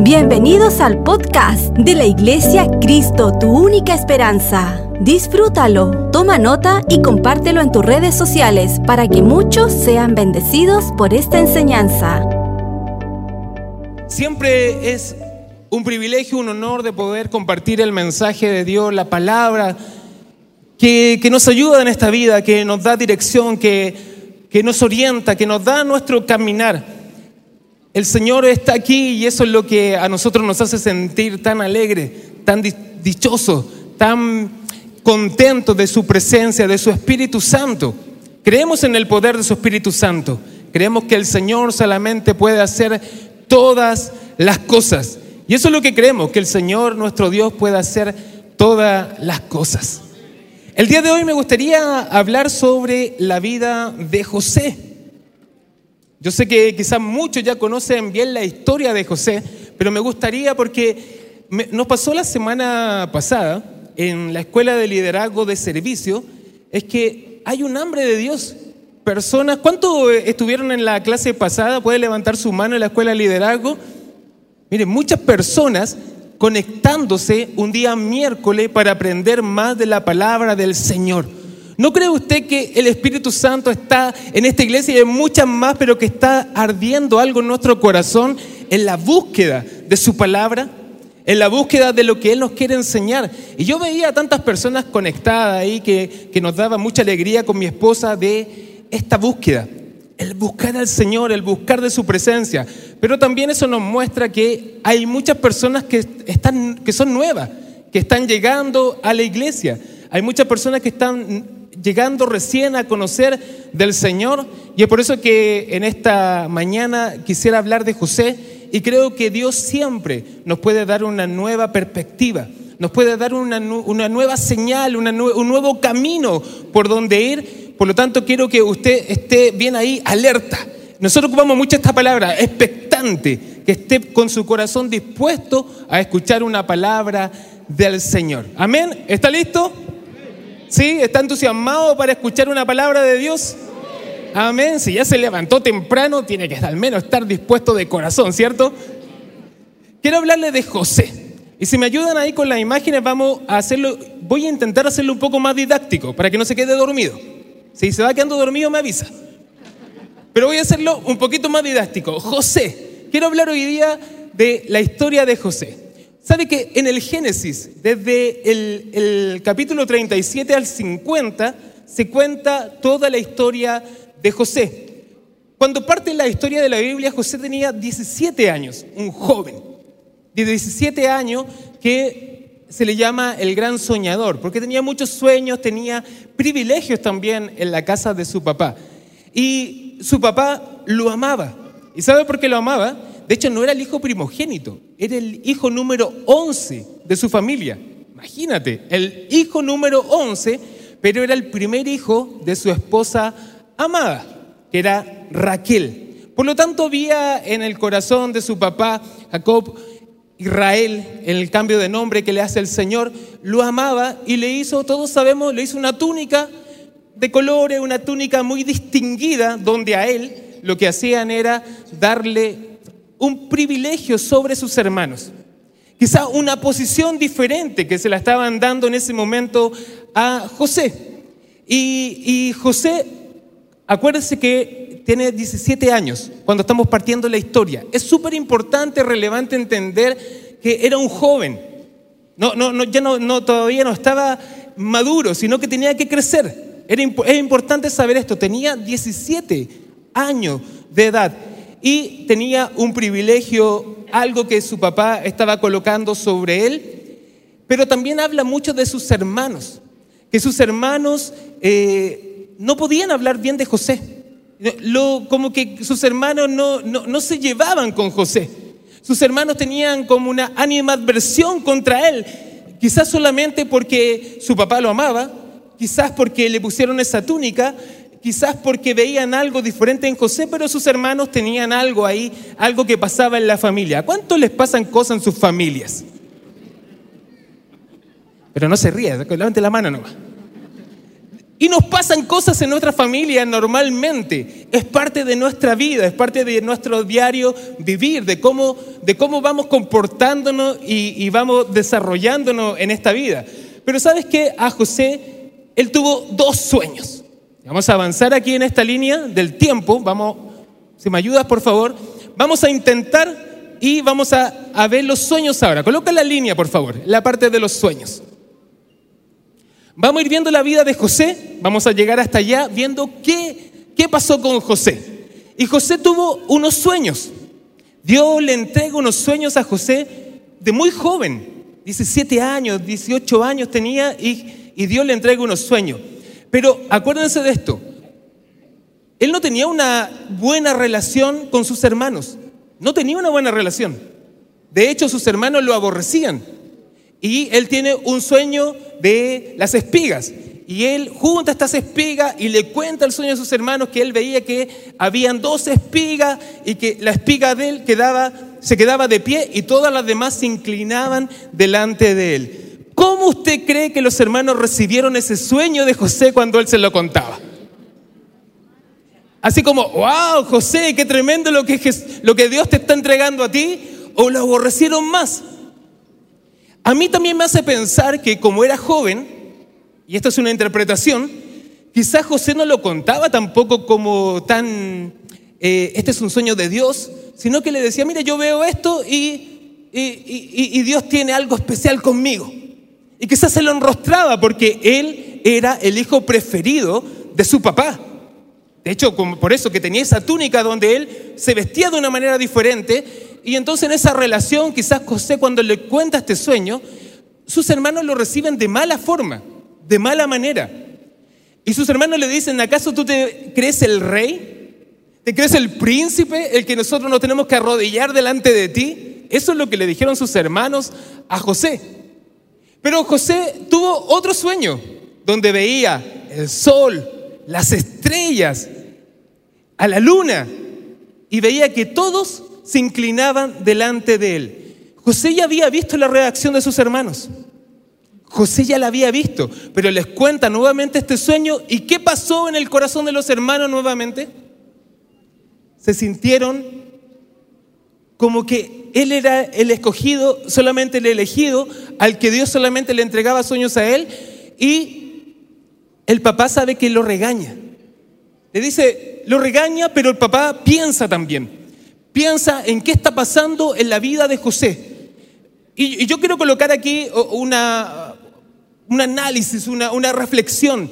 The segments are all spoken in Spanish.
Bienvenidos al podcast de la Iglesia Cristo, tu única esperanza. Disfrútalo, toma nota y compártelo en tus redes sociales para que muchos sean bendecidos por esta enseñanza. Siempre es un privilegio, un honor de poder compartir el mensaje de Dios, la palabra que, que nos ayuda en esta vida, que nos da dirección, que, que nos orienta, que nos da nuestro caminar. El Señor está aquí y eso es lo que a nosotros nos hace sentir tan alegre, tan dichoso, tan contento de su presencia, de su Espíritu Santo. Creemos en el poder de su Espíritu Santo. Creemos que el Señor solamente puede hacer todas las cosas. Y eso es lo que creemos, que el Señor, nuestro Dios, puede hacer todas las cosas. El día de hoy me gustaría hablar sobre la vida de José. Yo sé que quizás muchos ya conocen bien la historia de José, pero me gustaría porque nos pasó la semana pasada en la escuela de liderazgo de servicio, es que hay un hambre de Dios. Personas, ¿cuántos estuvieron en la clase pasada? ¿Puede levantar su mano en la escuela de liderazgo? Miren, muchas personas conectándose un día miércoles para aprender más de la palabra del Señor. ¿No cree usted que el Espíritu Santo está en esta iglesia y en muchas más, pero que está ardiendo algo en nuestro corazón en la búsqueda de su palabra? En la búsqueda de lo que Él nos quiere enseñar. Y yo veía a tantas personas conectadas ahí que, que nos daba mucha alegría con mi esposa de esta búsqueda. El buscar al Señor, el buscar de su presencia. Pero también eso nos muestra que hay muchas personas que, están, que son nuevas, que están llegando a la iglesia. Hay muchas personas que están llegando recién a conocer del Señor y es por eso que en esta mañana quisiera hablar de José y creo que Dios siempre nos puede dar una nueva perspectiva, nos puede dar una, nueva señal, un nuevo camino por donde ir. Por lo tanto, quiero que usted esté bien ahí, alerta. Nosotros ocupamos mucho esta palabra, expectante, que esté con su corazón dispuesto a escuchar una palabra del Señor. Amén. ¿Está listo? ¿Sí? ¿Está entusiasmado para escuchar una palabra de Dios? Amén. Si ya se levantó temprano, tiene que al menos estar dispuesto de corazón, ¿cierto? Quiero hablarle de José. Y si me ayudan ahí con las imágenes, vamos a hacerlo, voy a intentar hacerlo un poco más didáctico para que no se quede dormido. Si se va quedando dormido, me avisa. Pero voy a hacerlo un poquito más didáctico. José. Quiero hablar hoy día de la historia de José. ¿Sabe que en el Génesis, desde el, capítulo 37 al 50, se cuenta toda la historia de José? Cuando parte la historia de la Biblia, José tenía 17 años, un joven de 17 años que se le llama el gran soñador, porque tenía muchos sueños, tenía privilegios también en la casa de su papá. Y su papá lo amaba. ¿Y sabe por qué lo amaba? De hecho, no era el hijo primogénito, era el hijo número 11 de su familia. Imagínate, el hijo número 11, pero era el primer hijo de su esposa amada, que era Raquel. Por lo tanto, había en el corazón de su papá, Jacob, Israel, en el cambio de nombre que le hace el Señor, lo amaba y le hizo, todos sabemos, le hizo una túnica de colores, una túnica muy distinguida, donde a él lo que hacían era darle un privilegio sobre sus hermanos. Quizá una posición diferente que se la estaban dando en ese momento a José. Y, José, acuérdese que tiene 17 años cuando estamos partiendo la historia. Es súper importante, relevante entender que era un joven. No, no, no, ya no, todavía no estaba maduro, sino que tenía que crecer. Era, es importante saber esto. Tenía 17 años de edad y tenía un privilegio, algo que su papá estaba colocando sobre él, pero también habla mucho de sus hermanos, que sus hermanos eh, no podían hablar bien de José, Lo, como que sus hermanos no, no, se llevaban con José, sus hermanos tenían como una animadversión contra él, quizás solamente porque su papá lo amaba, quizás porque le pusieron esa túnica, quizás porque veían algo diferente en José, pero sus hermanos tenían algo ahí, algo que pasaba en la familia. ¿Cuánto les pasan cosas en sus familias? Pero no se ríe, levante la mano nomás. Y nos pasan cosas en nuestra familia normalmente. Es parte de nuestra vida, es parte de nuestro diario vivir, de cómo, de cómo vamos comportándonos y, y vamos desarrollándonos en esta vida. Pero sabes que a José, él tuvo dos sueños. Vamos a avanzar aquí en esta línea del tiempo. Vamos, si me ayudas, por favor. Vamos a intentar y vamos a, a ver los sueños ahora. Coloca la línea, por favor, la parte de los sueños. Vamos a ir viendo la vida de José, vamos a llegar hasta allá viendo qué, qué pasó con José. Y José tuvo unos sueños. Dios le entrega unos sueños a José de muy joven, 17 años, 18 años tenía y, y Dios le entrega unos sueños. Pero acuérdense de esto, él no tenía una buena relación con sus hermanos, no tenía una buena relación. De hecho, sus hermanos lo aborrecían. Y él tiene un sueño de las espigas. Y él junta estas espigas y le cuenta el sueño a sus hermanos que él veía que habían dos espigas y que la espiga de él se quedaba de pie y todas las demás se inclinaban delante de él. ¿Cómo usted cree que los hermanos recibieron ese sueño de José cuando él se lo contaba? Así como, wow, José, qué tremendo lo que, lo que Dios te está entregando a ti, o lo aborrecieron más. A mí también me hace pensar que como era joven, y esto es una interpretación, quizás José no lo contaba tampoco como tan, eh, este es un sueño de Dios, sino que le decía, mira, yo veo esto y, y, Dios tiene algo especial conmigo. Y quizás se lo enrostraba porque él era el hijo preferido de su papá. De hecho, por eso que tenía esa túnica donde él se vestía de una manera diferente y entonces en esa relación, quizás José cuando le cuenta este sueño, sus hermanos lo reciben de mala forma, de mala manera. Y sus hermanos le dicen, ¿acaso tú te crees el rey? ¿Te crees el príncipe, el que nosotros nos tenemos que arrodillar delante de ti? Eso es lo que le dijeron sus hermanos a José. Pero José tuvo otro sueño, donde veía el sol, las estrellas, a la luna, y veía que todos se inclinaban delante de él. José ya había visto la reacción de sus hermanos. José ya la había visto, pero les cuenta nuevamente este sueño. ¿Y qué pasó en el corazón de los hermanos nuevamente? Se sintieron como que él era el escogido, solamente el elegido, al que Dios solamente le entregaba sueños a él. Y el papá sabe que lo regaña. Le dice, lo regaña, pero el papá piensa también. Piensa en qué está pasando en la vida de José. Y, yo quiero colocar aquí una, un análisis, una, una reflexión.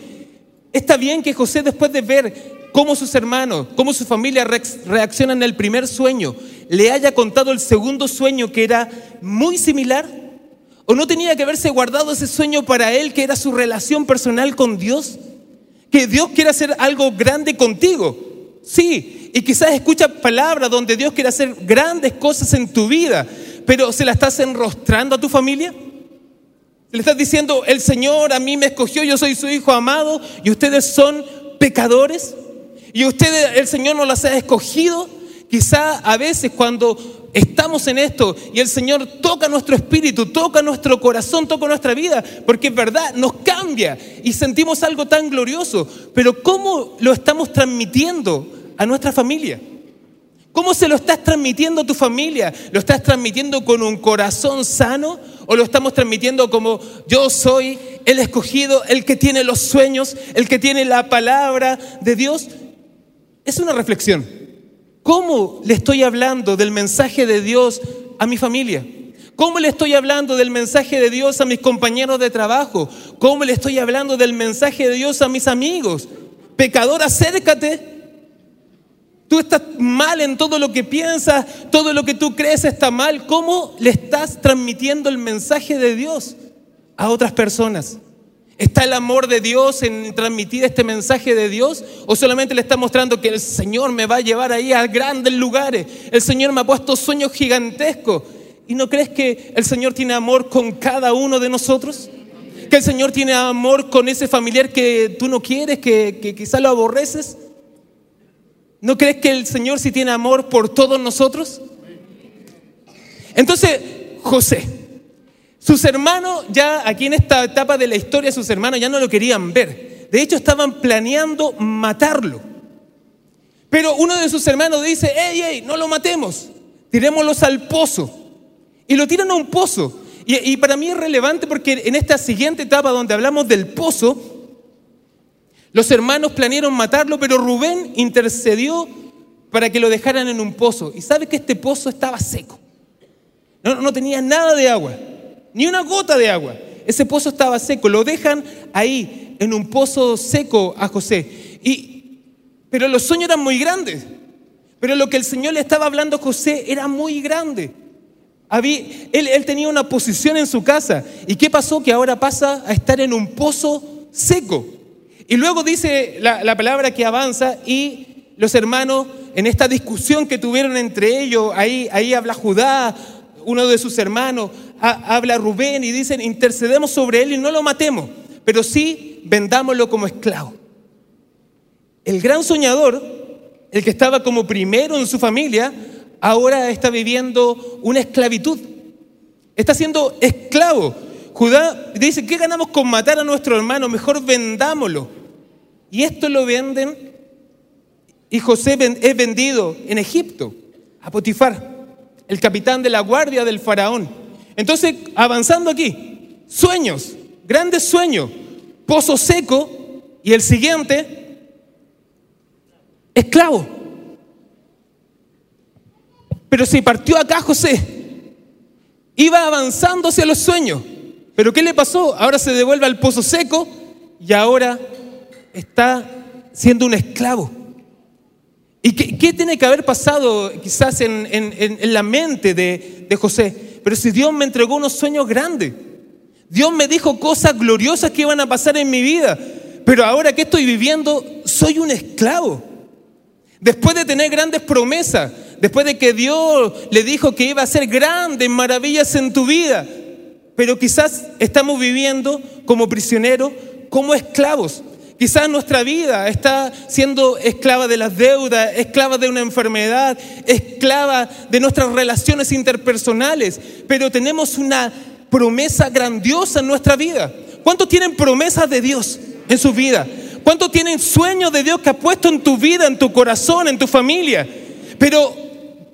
Está bien que José, después de ver cómo sus hermanos, cómo su familia reaccionan el primer sueño, le haya contado el segundo sueño que era muy similar? ¿O no tenía que haberse guardado ese sueño para él, que era su relación personal con Dios? Que Dios quiere hacer algo grande contigo. Sí, y quizás escuchas palabras donde Dios quiere hacer grandes cosas en tu vida, pero ¿se la estás enrostrando a tu familia? Le estás diciendo, el Señor a mí me escogió, yo soy su hijo amado y ustedes son pecadores y ustedes, el Señor no las ha escogido. Quizá a veces cuando estamos en esto y el Señor toca nuestro espíritu, toca nuestro corazón, toca nuestra vida, porque es verdad, nos cambia y sentimos algo tan glorioso, pero ¿cómo lo estamos transmitiendo a nuestra familia? ¿Cómo se lo estás transmitiendo a tu familia? ¿Lo estás transmitiendo con un corazón sano o lo estamos transmitiendo como yo soy el escogido, el que tiene los sueños, el que tiene la palabra de Dios? Es una reflexión. ¿Cómo le estoy hablando del mensaje de Dios a mi familia? ¿Cómo le estoy hablando del mensaje de Dios a mis compañeros de trabajo? ¿Cómo le estoy hablando del mensaje de Dios a mis amigos? Pecador, acércate Tú estás mal en todo lo que piensas, todo lo que tú crees está mal. ¿Cómo le estás transmitiendo el mensaje de Dios a otras personas? ¿Está el amor de Dios en transmitir este mensaje de Dios? ¿O solamente le está mostrando que el Señor me va a llevar ahí a grandes lugares? El Señor me ha puesto sueños gigantescos. ¿Y no crees que el Señor tiene amor con cada uno de nosotros? ¿Que el Señor tiene amor con ese familiar que tú no quieres, que, que quizá lo aborreces? ¿No crees que el Señor sí tiene amor por todos nosotros? Entonces, José, sus hermanos ya aquí en esta etapa de la historia, sus hermanos ya no lo querían ver. De hecho, estaban planeando matarlo. Pero uno de sus hermanos dice, hey, hey, no lo matemos, tirémoslos al pozo. Y lo tiran a un pozo. Y, para mí es relevante porque en esta siguiente etapa donde hablamos del pozo, los hermanos planearon matarlo, pero Rubén intercedió para que lo dejaran en un pozo. Y sabe que este pozo estaba seco. No, no tenía nada de agua, ni una gota de agua. Ese pozo estaba seco. Lo dejan ahí, en un pozo seco a José. Y, pero los sueños eran muy grandes. Pero lo que el Señor le estaba hablando a José era muy grande. él, él tenía una posición en su casa. ¿Y qué pasó? Que ahora pasa a estar en un pozo seco. Y luego dice la, palabra que avanza y los hermanos en esta discusión que tuvieron entre ellos, ahí, ahí habla Judá, uno de sus hermanos, habla Rubén y dicen, intercedemos sobre él y no lo matemos, pero sí vendámoslo como esclavo. El gran soñador, el que estaba como primero en su familia, ahora está viviendo una esclavitud. Está siendo esclavo. Judá dice, ¿qué ganamos con matar a nuestro hermano? Mejor vendámoslo. Y esto lo venden y José es vendido en Egipto a Potifar, el capitán de la guardia del faraón. Entonces, avanzando aquí, sueños, grandes sueños, pozo seco y el siguiente, esclavo. Pero si partió acá José, iba avanzando hacia los sueños. Pero ¿qué le pasó? Ahora se devuelve al pozo seco y ahora está siendo un esclavo. ¿Y qué, tiene que haber pasado quizás en, la mente de, de José? Pero si Dios me entregó unos sueños grandes, Dios me dijo cosas gloriosas que iban a pasar en mi vida, pero ahora que estoy viviendo, soy un esclavo. Después de tener grandes promesas, después de que Dios le dijo que iba a hacer grandes maravillas en tu vida, pero quizás estamos viviendo como prisioneros, como esclavos. Quizás nuestra vida está siendo esclava de las deudas, esclava de una enfermedad, esclava de nuestras relaciones interpersonales, pero tenemos una promesa grandiosa en nuestra vida. ¿Cuántos tienen promesas de Dios en su vida? ¿Cuántos tienen sueños de Dios que ha puesto en tu vida, en tu corazón, en tu familia? Pero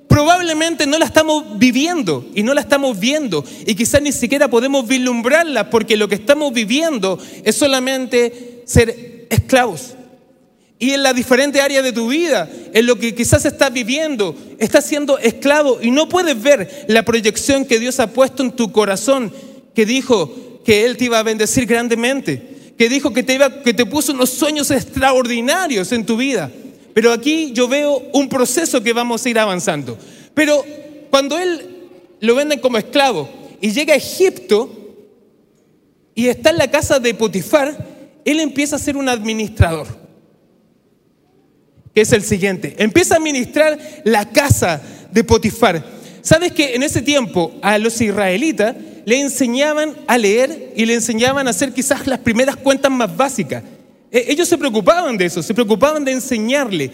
probablemente no la estamos viviendo y no la estamos viendo y quizás ni siquiera podemos vislumbrarla porque lo que estamos viviendo es solamente ser esclavos. Y en la diferente área de tu vida, en lo que quizás estás viviendo, estás siendo esclavo y no puedes ver la proyección que Dios ha puesto en tu corazón, que dijo que Él te iba a bendecir grandemente, que dijo que te, iba, que te puso unos sueños extraordinarios en tu vida. Pero aquí yo veo un proceso que vamos a ir avanzando. Pero cuando Él lo venden como esclavo y llega a Egipto y está en la casa de Potifar, él empieza a ser un administrador, que es el siguiente. Empieza a administrar la casa de Potifar. ¿Sabes que en ese tiempo a los israelitas le enseñaban a leer y le enseñaban a hacer quizás las primeras cuentas más básicas? E, ellos se preocupaban de eso, se preocupaban de enseñarle.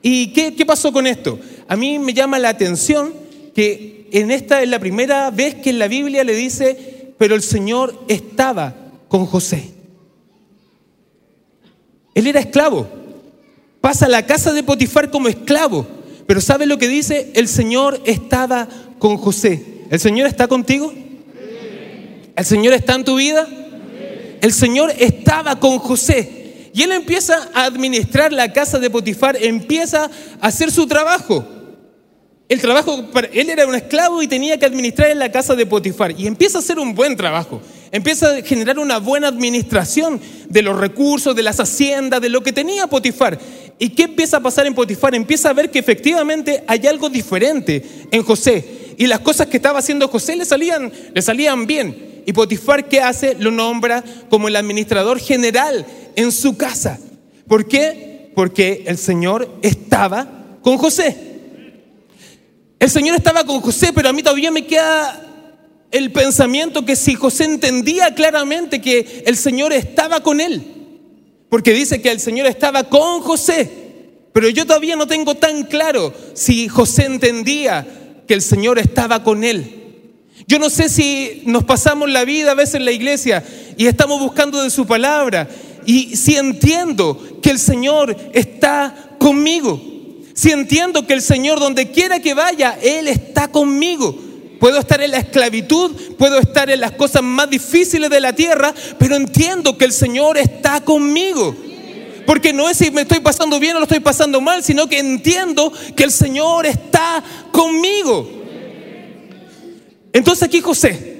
¿Y qué, qué pasó con esto? A mí me llama la atención que en esta es la primera vez que en la Biblia le dice, pero el Señor estaba con José. Él era esclavo. Pasa a la casa de Potifar como esclavo. Pero ¿sabe lo que dice? El Señor estaba con José. ¿El Señor está contigo? ¿El Señor está en tu vida? El Señor estaba con José. Y él empieza a administrar la casa de Potifar, empieza a hacer su trabajo. El trabajo, él era un esclavo y tenía que administrar en la casa de Potifar. Y empieza a hacer un buen trabajo. Empieza a generar una buena administración de los recursos, de las haciendas, de lo que tenía Potifar. ¿Y qué empieza a pasar en Potifar? Empieza a ver que efectivamente hay algo diferente en José. Y las cosas que estaba haciendo José le salían, le salían bien. Y Potifar, ¿qué hace? Lo nombra como el administrador general en su casa. ¿Por qué? Porque el Señor estaba con José. El Señor estaba con José, pero a mí todavía me queda el pensamiento que si José entendía claramente que el Señor estaba con él, porque dice que el Señor estaba con José, pero yo todavía no tengo tan claro si José entendía que el Señor estaba con él. Yo no sé si nos pasamos la vida a veces en la iglesia y estamos buscando de su palabra y si entiendo que el Señor está conmigo, si entiendo que el Señor donde quiera que vaya, Él está conmigo. Puedo estar en la esclavitud, puedo estar en las cosas más difíciles de la tierra, pero entiendo que el Señor está conmigo. Porque no es si me estoy pasando bien o lo estoy pasando mal, sino que entiendo que el Señor está conmigo. Entonces aquí José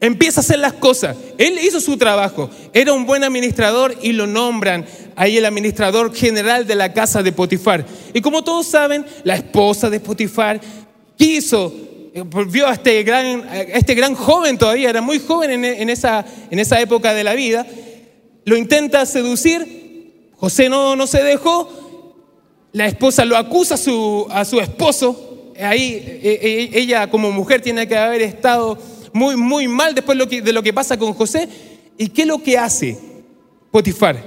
empieza a hacer las cosas. Él hizo su trabajo, era un buen administrador y lo nombran ahí el administrador general de la casa de Potifar. Y como todos saben, la esposa de Potifar quiso, vio a este gran, este gran joven todavía, era muy joven en, en esa, en esa época de la vida, lo intenta seducir José no, no se dejó, la esposa lo acusa a su, a su esposo, ahí e, e, ella como mujer tiene que haber estado muy, muy mal después de lo que pasa con José. ¿Y qué es lo que hace Potifar?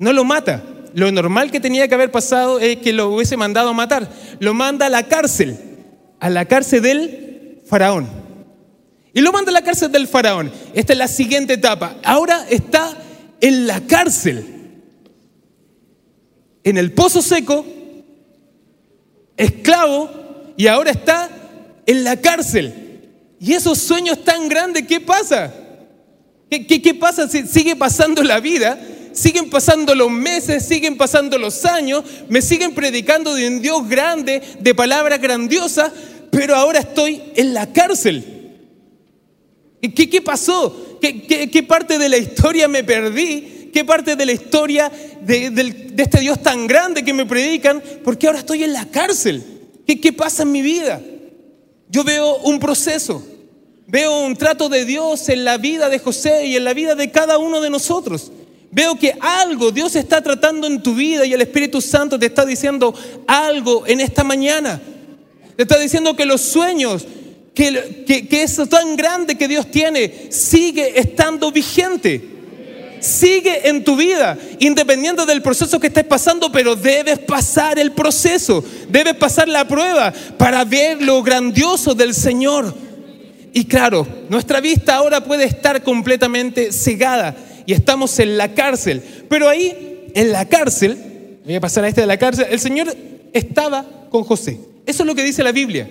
No lo mata. Lo normal que tenía que haber pasado es que lo hubiese mandado a matar. Lo manda a la cárcel, a la cárcel del faraón. Y lo manda a la cárcel del faraón. Esta es la siguiente etapa. Ahora está en la cárcel en el pozo seco, esclavo, y ahora está en la cárcel. Y esos sueños tan grandes, ¿qué pasa? ¿Qué, qué, pasa? Sigue pasando la vida, siguen pasando los meses, siguen pasando los años, me siguen predicando de un Dios grande, de palabras grandiosas, pero ahora estoy en la cárcel. ¿Qué, qué pasó? ¿Qué, ¿Qué, parte de la historia me perdí? qué parte de la historia de, este Dios tan grande que me predican, porque ahora estoy en la cárcel. ¿Qué, ¿Qué pasa en mi vida? Yo veo un proceso, veo un trato de Dios en la vida de José y en la vida de cada uno de nosotros. Veo que algo Dios está tratando en tu vida y el Espíritu Santo te está diciendo algo en esta mañana. Te está diciendo que los sueños, que, que, que eso tan grande que Dios tiene, sigue estando vigente sigue en tu vida, independiente del proceso que estés pasando, pero debes pasar el proceso, debes pasar la prueba para ver lo grandioso del Señor. Y claro, nuestra vista ahora puede estar completamente cegada y estamos en la cárcel, pero ahí, en la cárcel, voy a pasar a este de la cárcel, el Señor estaba con José. Eso es lo que dice la Biblia.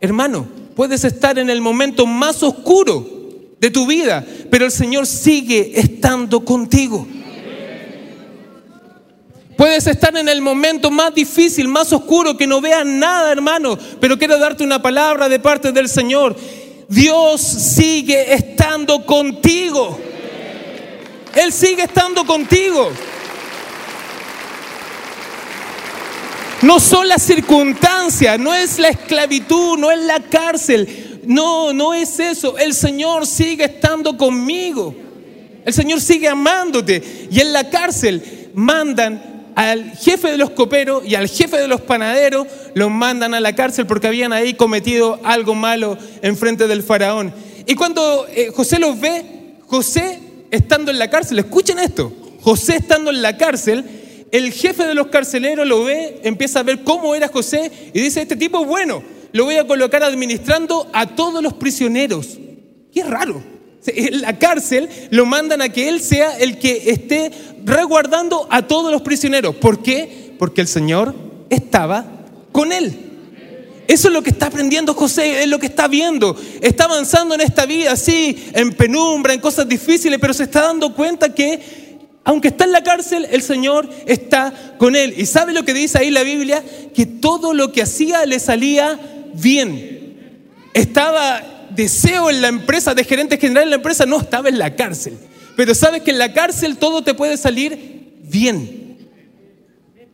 Hermano, puedes estar en el momento más oscuro de tu vida, pero el Señor sigue estando contigo. Puedes estar en el momento más difícil, más oscuro, que no veas nada, hermano, pero quiero darte una palabra de parte del Señor. Dios sigue estando contigo. Él sigue estando contigo. No son las circunstancias, no es la esclavitud, no es la cárcel, no, no es eso. El Señor sigue estando conmigo. El Señor sigue amándote. Y en la cárcel mandan al jefe de los coperos y al jefe de los panaderos, los mandan a la cárcel porque habían ahí cometido algo malo en frente del faraón. Y cuando eh, José los ve, José estando en la cárcel, escuchen esto, José estando en la cárcel, el jefe de los carceleros lo ve, empieza a ver cómo era José y dice, este tipo es bueno lo voy a colocar administrando a todos los prisioneros. Qué raro. La cárcel lo mandan a que él sea el que esté resguardando a todos los prisioneros. ¿Por qué? Porque el Señor estaba con él. Eso es lo que está aprendiendo José, es lo que está viendo. Está avanzando en esta vida, sí, en penumbra, en cosas difíciles, pero se está dando cuenta que, aunque está en la cárcel, el Señor está con él. ¿Y sabe lo que dice ahí la Biblia? Que todo lo que hacía le salía bien. Estaba deseo en la empresa, de gerente general en la empresa, no estaba en la cárcel. Pero sabes que en la cárcel todo te puede salir bien.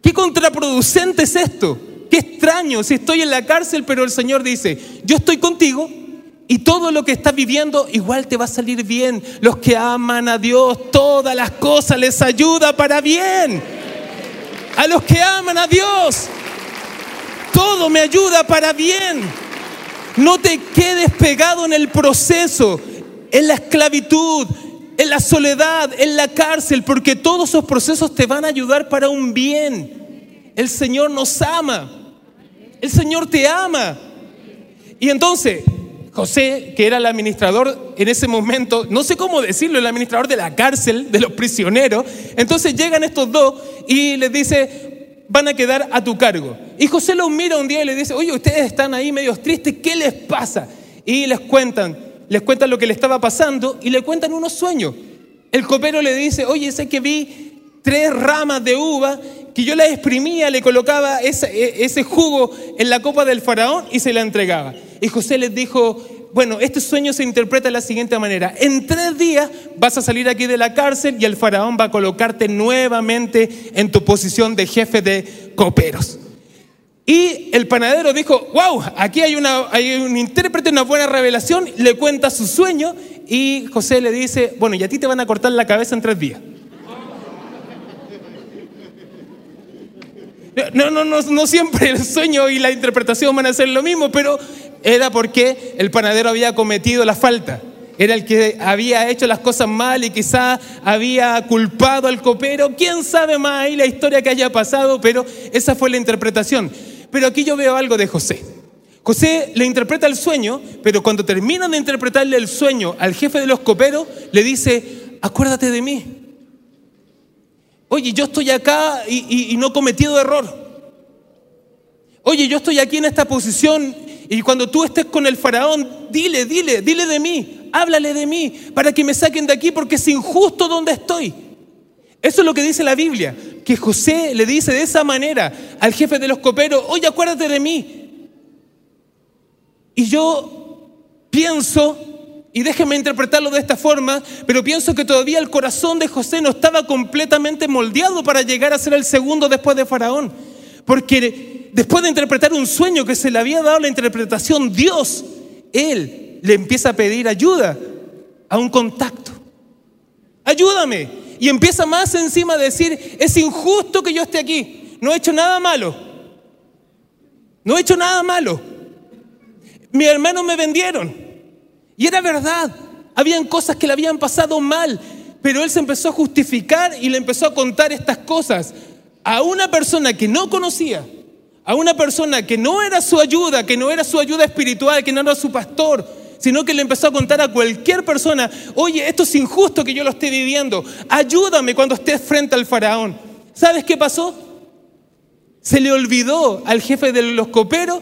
Qué contraproducente es esto. Qué extraño si estoy en la cárcel, pero el Señor dice, yo estoy contigo y todo lo que estás viviendo igual te va a salir bien. Los que aman a Dios, todas las cosas les ayuda para bien. A los que aman a Dios, todo me ayuda para bien. No te quedes pegado en el proceso, en la esclavitud, en la soledad, en la cárcel, porque todos esos procesos te van a ayudar para un bien. El Señor nos ama. El Señor te ama. Y entonces, José, que era el administrador en ese momento, no sé cómo decirlo, el administrador de la cárcel, de los prisioneros. Entonces llegan estos dos y les dice, van a quedar a tu cargo. Y José los mira un día y le dice, oye, ustedes están ahí medios tristes, ¿qué les pasa? Y les cuentan, les cuentan lo que le estaba pasando y le cuentan unos sueños. El copero le dice, oye, sé que vi tres ramas de uva que yo las exprimía, le colocaba ese, e, ese jugo en la copa del faraón y se la entregaba. Y José les dijo, bueno, este sueño se interpreta de la siguiente manera. En tres días vas a salir aquí de la cárcel y el faraón va a colocarte nuevamente en tu posición de jefe de coperos. Y el panadero dijo, wow, aquí hay, hay un intérprete, una buena revelación, le cuenta su sueño y José le dice, bueno, y a ti te van a cortar la cabeza en tres días. No, no, no, no siempre el sueño y la interpretación van a ser lo mismo, pero era porque el panadero había cometido la falta. Era el que había hecho las cosas mal y quizá había culpado al copero. ¿Quién sabe más ahí la historia que haya pasado? Pero esa fue la interpretación. Pero aquí yo veo algo de José. José le interpreta el sueño, pero cuando terminan de interpretarle el sueño al jefe de los coperos, le dice, acuérdate de mí. Oye, yo estoy acá y, no he cometido error. Oye, yo estoy aquí en esta posición y cuando tú estés con el faraón, dile, dile, dile de mí, háblale de mí, para que me saquen de aquí porque es injusto donde estoy. Eso es lo que dice la Biblia, que José le dice de esa manera al jefe de los coperos, oye, acuérdate de mí. Y yo pienso, y déjeme interpretarlo de esta forma, pero pienso que todavía el corazón de José no estaba completamente moldeado para llegar a ser el segundo después de Faraón. Porque después de interpretar un sueño que se le había dado la interpretación Dios, él le empieza a pedir ayuda a un contacto. Ayúdame. Y empieza más encima a decir, es injusto que yo esté aquí. No he hecho nada malo. No he hecho nada malo. Mis hermanos me vendieron. Y era verdad. Habían cosas que le habían pasado mal. Pero él se empezó a justificar y le empezó a contar estas cosas a una persona que no conocía a una persona que no era su ayuda, que no era su ayuda espiritual, que no era su pastor, sino que le empezó a contar a cualquier persona, oye, esto es injusto que yo lo esté viviendo, ayúdame cuando estés frente al faraón. ¿Sabes qué pasó? Se le olvidó al jefe de los coperos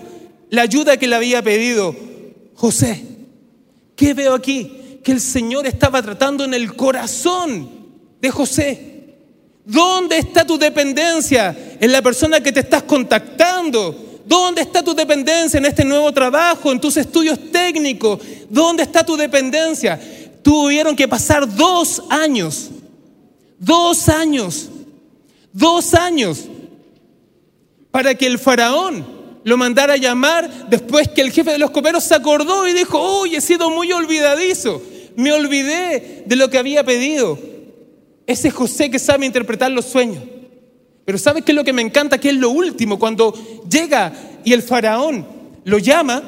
la ayuda que le había pedido José. ¿Qué veo aquí? Que el Señor estaba tratando en el corazón de José. ¿Dónde está tu dependencia? En la persona que te estás contactando. ¿Dónde está tu dependencia en este nuevo trabajo, en tus estudios técnicos? ¿Dónde está tu dependencia? Tuvieron que pasar dos años, dos años, dos años para que el faraón lo mandara a llamar después que el jefe de los coperos se acordó y dijo, uy, he sido muy olvidadizo, me olvidé de lo que había pedido. Ese José que sabe interpretar los sueños. Pero ¿sabes qué es lo que me encanta? Que es lo último, cuando llega y el faraón lo llama,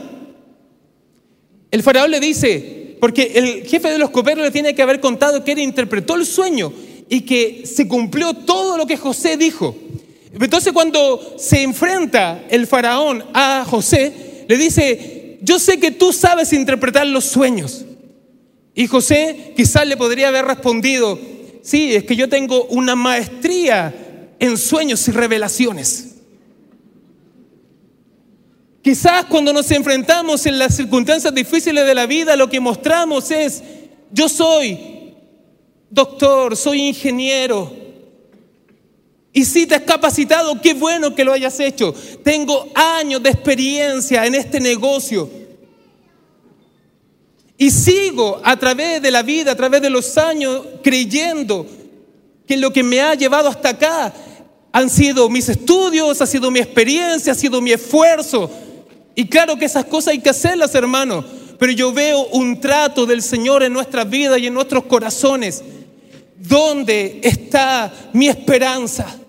el faraón le dice, porque el jefe de los coperos le tiene que haber contado que él interpretó el sueño y que se cumplió todo lo que José dijo. Entonces cuando se enfrenta el faraón a José, le dice, yo sé que tú sabes interpretar los sueños. Y José quizás le podría haber respondido, sí, es que yo tengo una maestría en sueños y revelaciones. Quizás cuando nos enfrentamos en las circunstancias difíciles de la vida, lo que mostramos es, yo soy doctor, soy ingeniero. Y si te has capacitado, qué bueno que lo hayas hecho. Tengo años de experiencia en este negocio. Y sigo a través de la vida, a través de los años, creyendo que lo que me ha llevado hasta acá han sido mis estudios, ha sido mi experiencia, ha sido mi esfuerzo. Y claro que esas cosas hay que hacerlas, hermano. Pero yo veo un trato del Señor en nuestras vidas y en nuestros corazones. ¿Dónde está mi esperanza?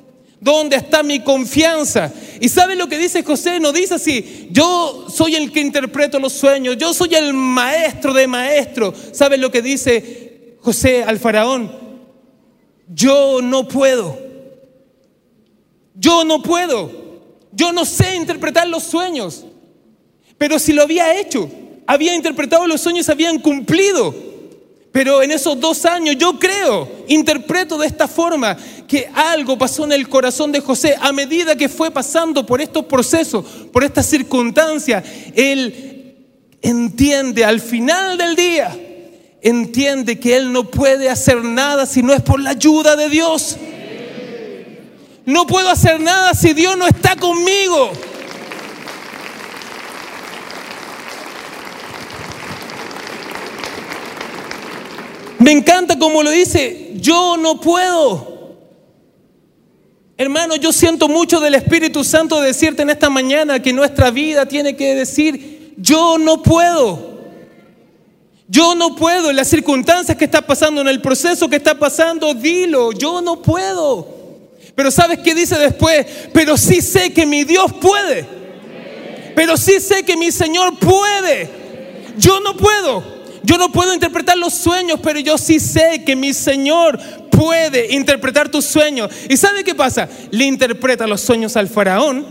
¿Dónde está mi confianza? ¿Y sabe lo que dice José? No dice así, yo soy el que interpreto los sueños, yo soy el maestro de maestros. ¿Sabe lo que dice José al faraón? Yo no puedo. Yo no puedo. Yo no sé interpretar los sueños. Pero si lo había hecho, había interpretado los sueños, habían cumplido. Pero en esos dos años yo creo, interpreto de esta forma, que algo pasó en el corazón de José a medida que fue pasando por estos procesos, por estas circunstancias. Él entiende al final del día, entiende que él no puede hacer nada si no es por la ayuda de Dios. No puedo hacer nada si Dios no está conmigo. Me encanta como lo dice, yo no puedo. Hermano, yo siento mucho del Espíritu Santo decirte en esta mañana que nuestra vida tiene que decir, yo no puedo. Yo no puedo, en las circunstancias que está pasando, en el proceso que está pasando, dilo, yo no puedo. Pero ¿sabes qué dice después? Pero sí sé que mi Dios puede. Pero sí sé que mi Señor puede. Yo no puedo. Yo no puedo interpretar los sueños, pero yo sí sé que mi Señor puede interpretar tus sueños. ¿Y sabe qué pasa? Le interpreta los sueños al faraón.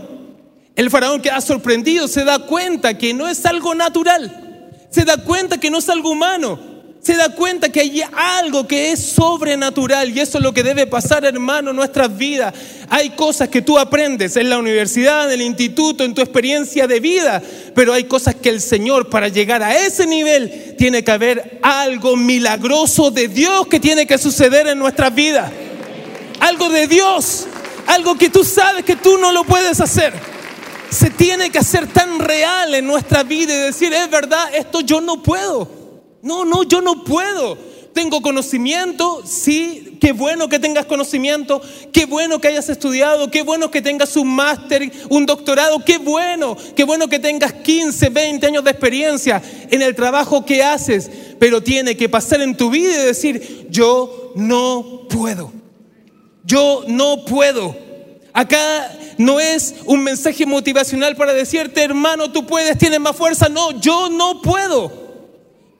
El faraón queda sorprendido, se da cuenta que no es algo natural. Se da cuenta que no es algo humano se da cuenta que hay algo que es sobrenatural y eso es lo que debe pasar, hermano, en nuestras vidas. Hay cosas que tú aprendes en la universidad, en el instituto, en tu experiencia de vida, pero hay cosas que el Señor, para llegar a ese nivel, tiene que haber algo milagroso de Dios que tiene que suceder en nuestras vidas. Algo de Dios, algo que tú sabes que tú no lo puedes hacer. Se tiene que hacer tan real en nuestra vida y decir, es verdad, esto yo no puedo. No, no, yo no puedo. Tengo conocimiento, sí, qué bueno que tengas conocimiento, qué bueno que hayas estudiado, qué bueno que tengas un máster, un doctorado, qué bueno, qué bueno que tengas 15, 20 años de experiencia en el trabajo que haces, pero tiene que pasar en tu vida y decir, yo no puedo, yo no puedo. Acá no es un mensaje motivacional para decirte, hermano, tú puedes, tienes más fuerza, no, yo no puedo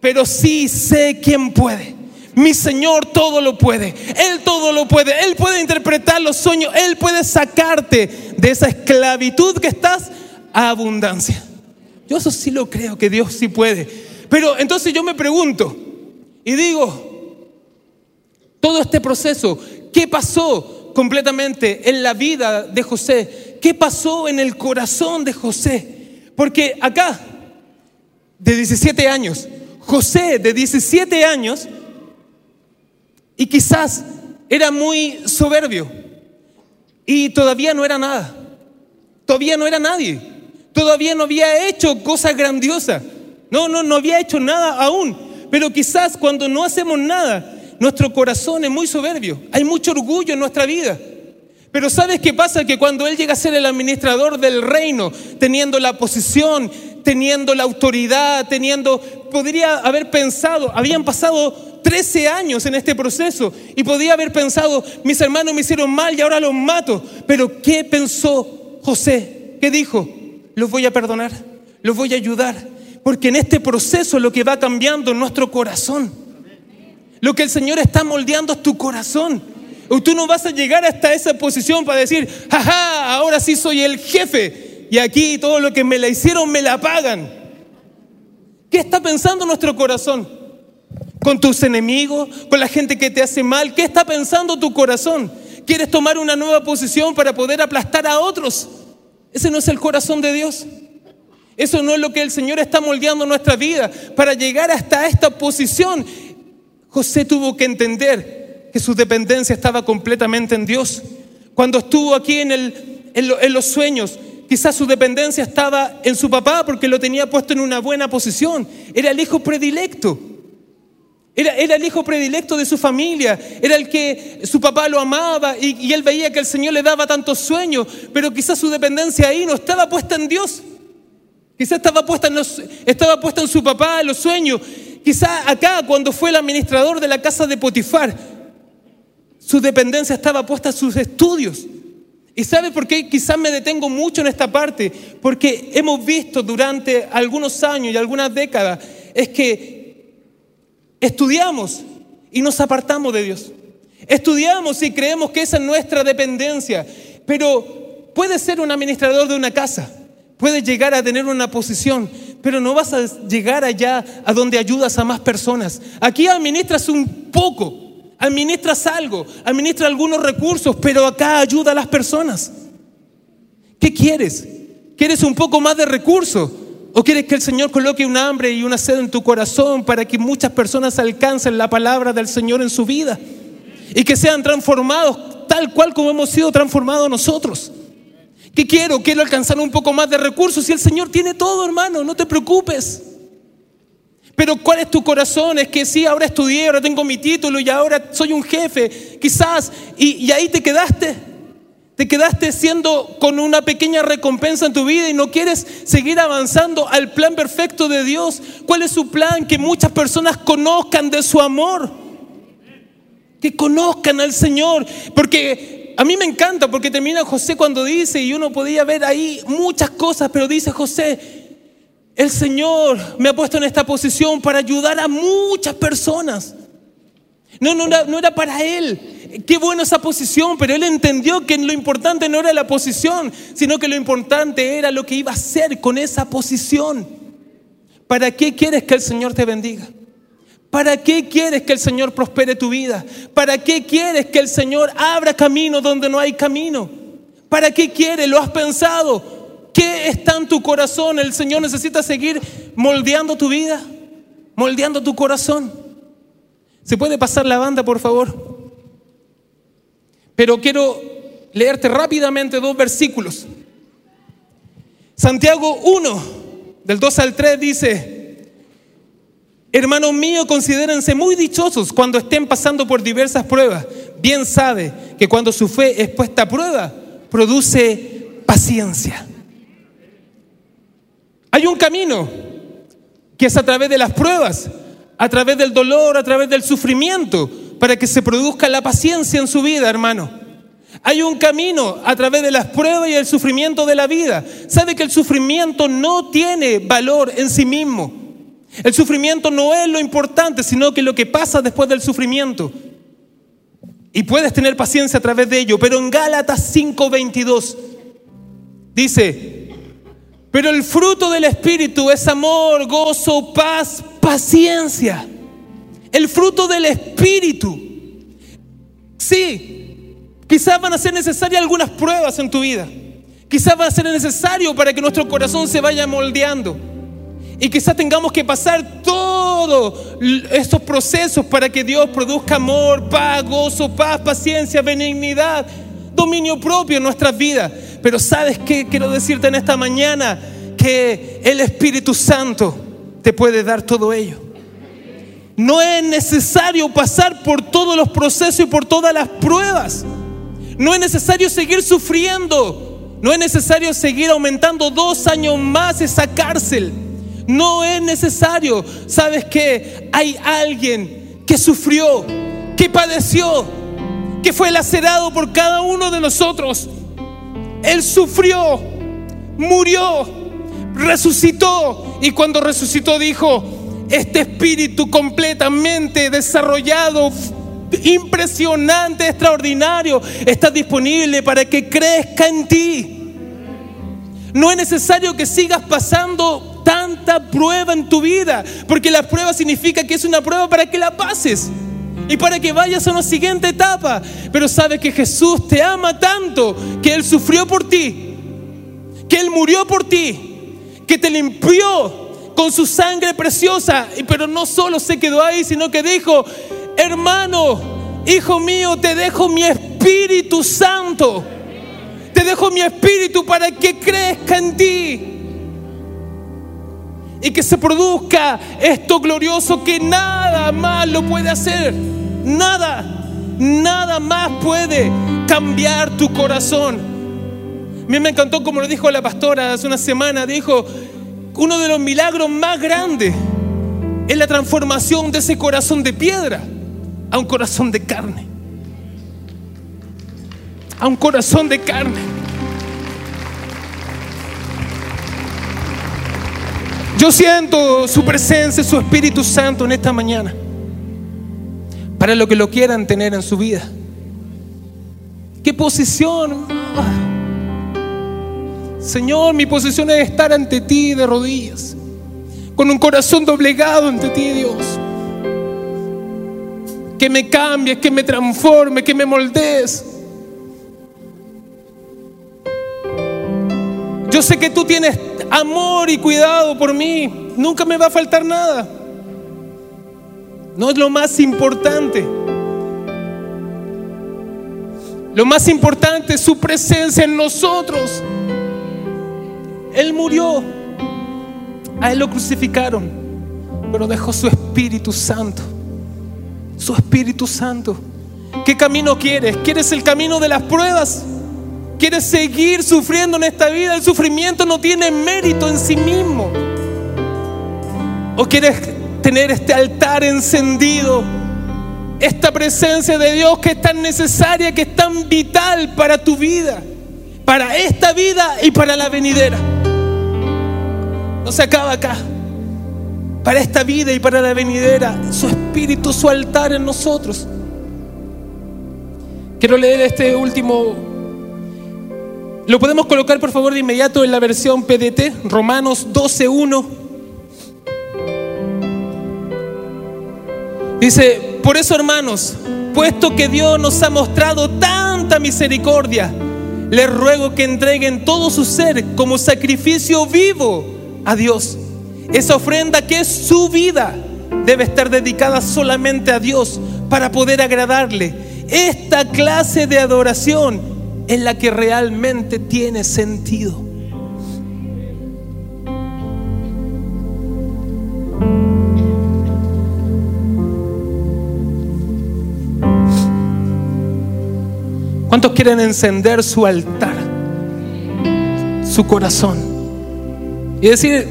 pero sí sé quién puede. Mi Señor todo lo puede. Él todo lo puede. Él puede interpretar los sueños. Él puede sacarte de esa esclavitud que estás a abundancia. Yo eso sí lo creo que Dios sí puede. Pero entonces yo me pregunto y digo, todo este proceso, ¿qué pasó completamente en la vida de José? ¿Qué pasó en el corazón de José? Porque acá, de 17 años, José de 17 años y quizás era muy soberbio y todavía no era nada, todavía no era nadie, todavía no había hecho cosas grandiosas, no, no, no había hecho nada aún, pero quizás cuando no hacemos nada, nuestro corazón es muy soberbio, hay mucho orgullo en nuestra vida. Pero ¿sabes qué pasa? Que cuando él llega a ser el administrador del reino, teniendo la posición, teniendo la autoridad, teniendo, podría haber pensado, habían pasado 13 años en este proceso y podría haber pensado, mis hermanos me hicieron mal y ahora los mato. Pero ¿qué pensó José? ¿Qué dijo? Los voy a perdonar, los voy a ayudar, porque en este proceso lo que va cambiando es nuestro corazón. Lo que el Señor está moldeando es tu corazón. Tú no vas a llegar hasta esa posición para decir, jaja, ahora sí soy el jefe y aquí todo lo que me la hicieron me la pagan. ¿Qué está pensando nuestro corazón? ¿Con tus enemigos? ¿Con la gente que te hace mal? ¿Qué está pensando tu corazón? ¿Quieres tomar una nueva posición para poder aplastar a otros? Ese no es el corazón de Dios. Eso no es lo que el Señor está moldeando nuestra vida. Para llegar hasta esta posición, José tuvo que entender que su dependencia estaba completamente en Dios. Cuando estuvo aquí en, en, los sueños, quizás su dependencia estaba en su papá porque lo tenía puesto en una buena posición. Era el hijo predilecto. Era, era, el hijo predilecto de su familia, era el que su papá lo amaba y, y, él veía que el Señor le daba tantos sueños, pero quizás su dependencia ahí no estaba puesta en Dios. Quizás estaba puesta en, estaba puesta en su papá, en los sueños. Quizás acá, cuando fue el administrador de la casa de Potifar, su dependencia estaba puesta a sus estudios. ¿Y sabe por qué quizás me detengo mucho en esta parte? Porque hemos visto durante algunos años y algunas décadas es que estudiamos y nos apartamos de Dios. Estudiamos y creemos que esa es nuestra dependencia. Pero puede ser un administrador de una casa, puede llegar a tener una posición, pero no vas a llegar allá a donde ayudas a más personas. Aquí administras un poco, administras algo, administras algunos recursos, pero acá ayuda a las personas. ¿Qué quieres? ¿Quieres un poco más de recursos? ¿O quieres que el Señor coloque un hambre y una sed en tu corazón para que muchas personas alcancen la palabra del Señor en su vida? Y que sean transformados tal cual como hemos sido transformados nosotros. ¿Qué quiero? Quiero alcanzar un poco más de recursos. Y el Señor tiene todo, hermano, no te preocupes. Pero ¿cuál es tu corazón? Es que sí, ahora estudié, ahora tengo mi título y ahora soy un jefe, quizás, y, y ahí te quedaste. Te quedaste siendo con una pequeña recompensa en tu vida y no quieres seguir avanzando al plan perfecto de Dios. ¿Cuál es su plan? Que muchas personas conozcan de su amor. Que conozcan al Señor. Porque a mí me encanta, porque termina José cuando dice, y uno podía ver ahí muchas cosas, pero dice José, el Señor me ha puesto en esta posición para ayudar a muchas personas. No, no, no era para él, qué buena esa posición, pero él entendió que lo importante no era la posición, sino que lo importante era lo que iba a hacer con esa posición. ¿Para qué quieres que el Señor te bendiga? ¿Para qué quieres que el Señor prospere tu vida? ¿Para qué quieres que el Señor abra camino donde no hay camino? ¿Para qué quieres? ¿Lo has pensado? ¿Qué está en tu corazón? ¿El Señor necesita seguir moldeando tu vida? ¿Moldeando tu corazón? ¿Se puede pasar la banda, por favor? Pero quiero leerte rápidamente dos versículos. Santiago 1, del 2 al 3 dice, hermanos míos, considérense muy dichosos cuando estén pasando por diversas pruebas. Bien sabe que cuando su fe es puesta a prueba, produce paciencia. Hay un camino que es a través de las pruebas, a través del dolor, a través del sufrimiento, para que se produzca la paciencia en su vida, hermano. Hay un camino a través de las pruebas y el sufrimiento de la vida. Sabe que el sufrimiento no tiene valor en sí mismo. El sufrimiento no es lo importante, sino que lo que pasa después del sufrimiento. Y puedes tener paciencia a través de ello. Pero en Gálatas 5:22 dice, pero el fruto del Espíritu es amor, gozo, paz, paciencia el fruto del Espíritu. Sí, quizás van a ser necesarias algunas pruebas en tu vida. Quizás va a ser necesario para que nuestro corazón se vaya moldeando. Y quizás tengamos que pasar todos estos procesos para que Dios produzca amor, paz, gozo, paz, paciencia, benignidad, dominio propio en nuestras vidas. Pero sabes qué quiero decirte en esta mañana? Que el Espíritu Santo te puede dar todo ello. No es necesario pasar por todos los procesos y por todas las pruebas. No es necesario seguir sufriendo. No es necesario seguir aumentando dos años más esa cárcel. No es necesario. ¿Sabes qué? Hay alguien que sufrió, que padeció, que fue lacerado por cada uno de nosotros. Él sufrió, murió, resucitó y cuando resucitó dijo, este espíritu completamente desarrollado, impresionante, extraordinario, está disponible para que crezca en ti. No es necesario que sigas pasando tanta prueba en tu vida, porque la prueba significa que es una prueba para que la pases y para que vayas a una siguiente etapa. Pero sabes que Jesús te ama tanto que Él sufrió por ti, que Él murió por ti, que te limpió con su sangre preciosa. Pero no solo se quedó ahí, sino que dijo, hermano, hijo mío, te dejo mi Espíritu Santo. Te dejo mi Espíritu para que crezca en ti. Y que se produzca esto glorioso que nada más lo puede hacer. Nada, nada más puede cambiar tu corazón. A mí me encantó como lo dijo la pastora hace una semana. Dijo, uno de los milagros más grandes es la transformación de ese corazón de piedra a un corazón de carne. A un corazón de carne. Yo siento su presencia, su Espíritu Santo en esta mañana. Para lo que lo quieran tener en su vida. ¿Qué posición? Señor, mi posición es estar ante ti de rodillas. con un corazón doblegado ante ti, Dios. Que me cambies, que me transforme, que me moldees. Yo sé que tú tienes amor y cuidado por mí. Nunca me va a faltar nada. No es lo más importante. Lo más importante es su presencia en nosotros. Él murió. A Él lo crucificaron. Pero dejó su Espíritu Santo. Su Espíritu Santo. ¿Qué camino quieres? ¿Quieres el camino de las pruebas? ¿Quieres seguir sufriendo en esta vida? El sufrimiento no tiene mérito en sí mismo. ¿O quieres tener este altar encendido? Esta presencia de Dios que es tan necesaria, que es tan vital para tu vida, para esta vida y para la venidera. No se acaba acá. Para esta vida y para la venidera, su espíritu, su altar en nosotros. Quiero leer este último lo podemos colocar por favor de inmediato en la versión PDT, Romanos 12.1. Dice, por eso hermanos, puesto que Dios nos ha mostrado tanta misericordia, les ruego que entreguen todo su ser como sacrificio vivo a Dios. Esa ofrenda que es su vida debe estar dedicada solamente a Dios para poder agradarle. Esta clase de adoración es la que realmente tiene sentido. ¿Cuántos quieren encender su altar, su corazón? Y decir,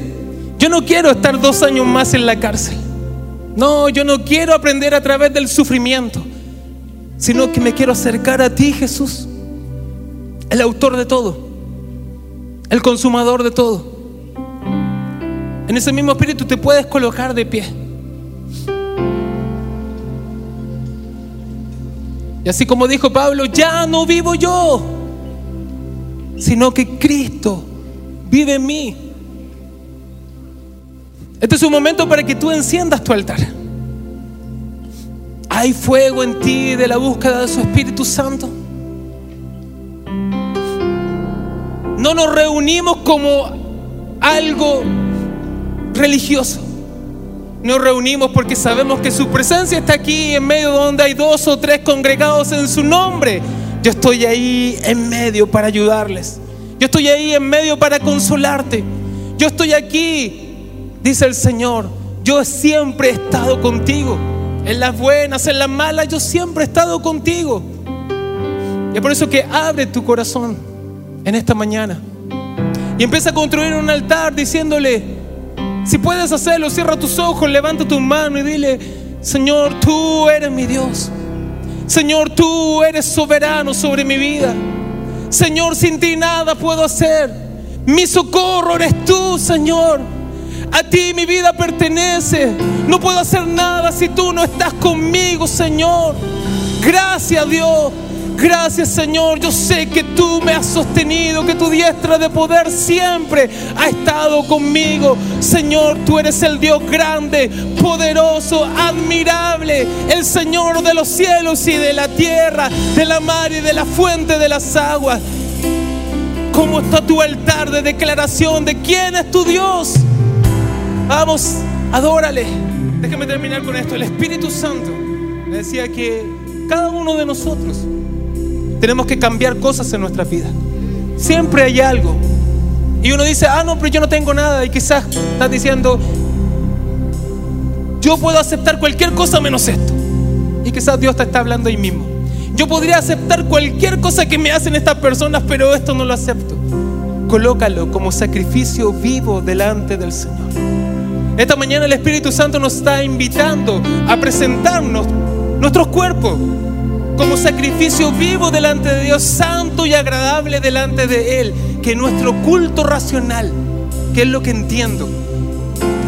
yo no quiero estar dos años más en la cárcel. No, yo no quiero aprender a través del sufrimiento, sino que me quiero acercar a ti, Jesús el autor de todo, el consumador de todo. En ese mismo espíritu te puedes colocar de pie. Y así como dijo Pablo, ya no vivo yo, sino que Cristo vive en mí. Este es un momento para que tú enciendas tu altar. Hay fuego en ti de la búsqueda de su Espíritu Santo. No nos reunimos como algo religioso. Nos reunimos porque sabemos que su presencia está aquí en medio donde hay dos o tres congregados en su nombre. Yo estoy ahí en medio para ayudarles. Yo estoy ahí en medio para consolarte. Yo estoy aquí, dice el Señor. Yo siempre he estado contigo. En las buenas, en las malas, yo siempre he estado contigo. Y es por eso que abre tu corazón en esta mañana. Y empieza a construir un altar diciéndole, si puedes hacerlo, cierra tus ojos, levanta tu mano y dile, Señor, tú eres mi Dios. Señor, tú eres soberano sobre mi vida. Señor, sin ti nada puedo hacer. Mi socorro eres tú, Señor. A ti mi vida pertenece. No puedo hacer nada si tú no estás conmigo, Señor. Gracias, Dios. Gracias Señor, yo sé que tú me has sostenido, que tu diestra de poder siempre ha estado conmigo. Señor, tú eres el Dios grande, poderoso, admirable, el Señor de los cielos y de la tierra, de la mar y de la fuente de las aguas. ¿Cómo está tu altar de declaración de quién es tu Dios? Vamos, adórale. Déjame terminar con esto. El Espíritu Santo decía que cada uno de nosotros tenemos que cambiar cosas en nuestra vida. Siempre hay algo. Y uno dice, ah, no, pero yo no tengo nada. Y quizás estás diciendo, yo puedo aceptar cualquier cosa menos esto. Y quizás Dios te está hablando ahí mismo. Yo podría aceptar cualquier cosa que me hacen estas personas, pero esto no lo acepto. Colócalo como sacrificio vivo delante del Señor. Esta mañana el Espíritu Santo nos está invitando a presentarnos nuestros cuerpos como sacrificio vivo delante de Dios, santo y agradable delante de Él, que nuestro culto racional, que es lo que entiendo,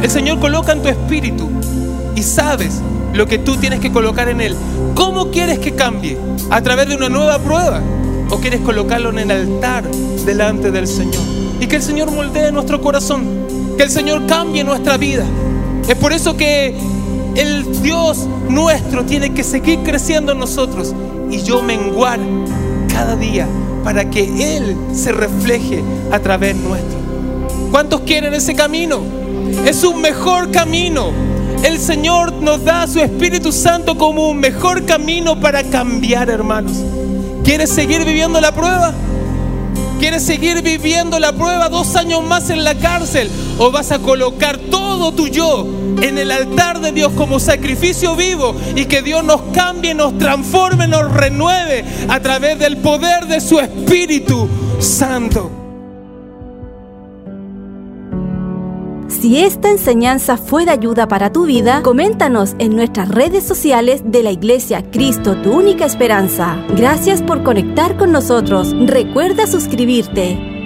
el Señor coloca en tu espíritu y sabes lo que tú tienes que colocar en Él. ¿Cómo quieres que cambie? ¿A través de una nueva prueba? ¿O quieres colocarlo en el altar delante del Señor? Y que el Señor moldee nuestro corazón que el Señor cambie nuestra vida. Es por eso que el Dios nuestro tiene que seguir creciendo en nosotros y yo menguar cada día para que Él se refleje a través nuestro. ¿Cuántos quieren ese camino? Es un mejor camino. El Señor nos da su Espíritu Santo como un mejor camino para cambiar, hermanos. ¿Quieres seguir viviendo la prueba? ¿Quieres seguir viviendo la prueba dos años más en la cárcel? ¿O vas a colocar todo tu yo en el altar de Dios como sacrificio vivo y que Dios nos cambie, nos transforme, nos renueve a través del poder de su Espíritu Santo? Si esta enseñanza fue de ayuda para tu vida, coméntanos en nuestras redes sociales de la Iglesia Cristo, tu única esperanza. Gracias por conectar con nosotros. Recuerda suscribirte.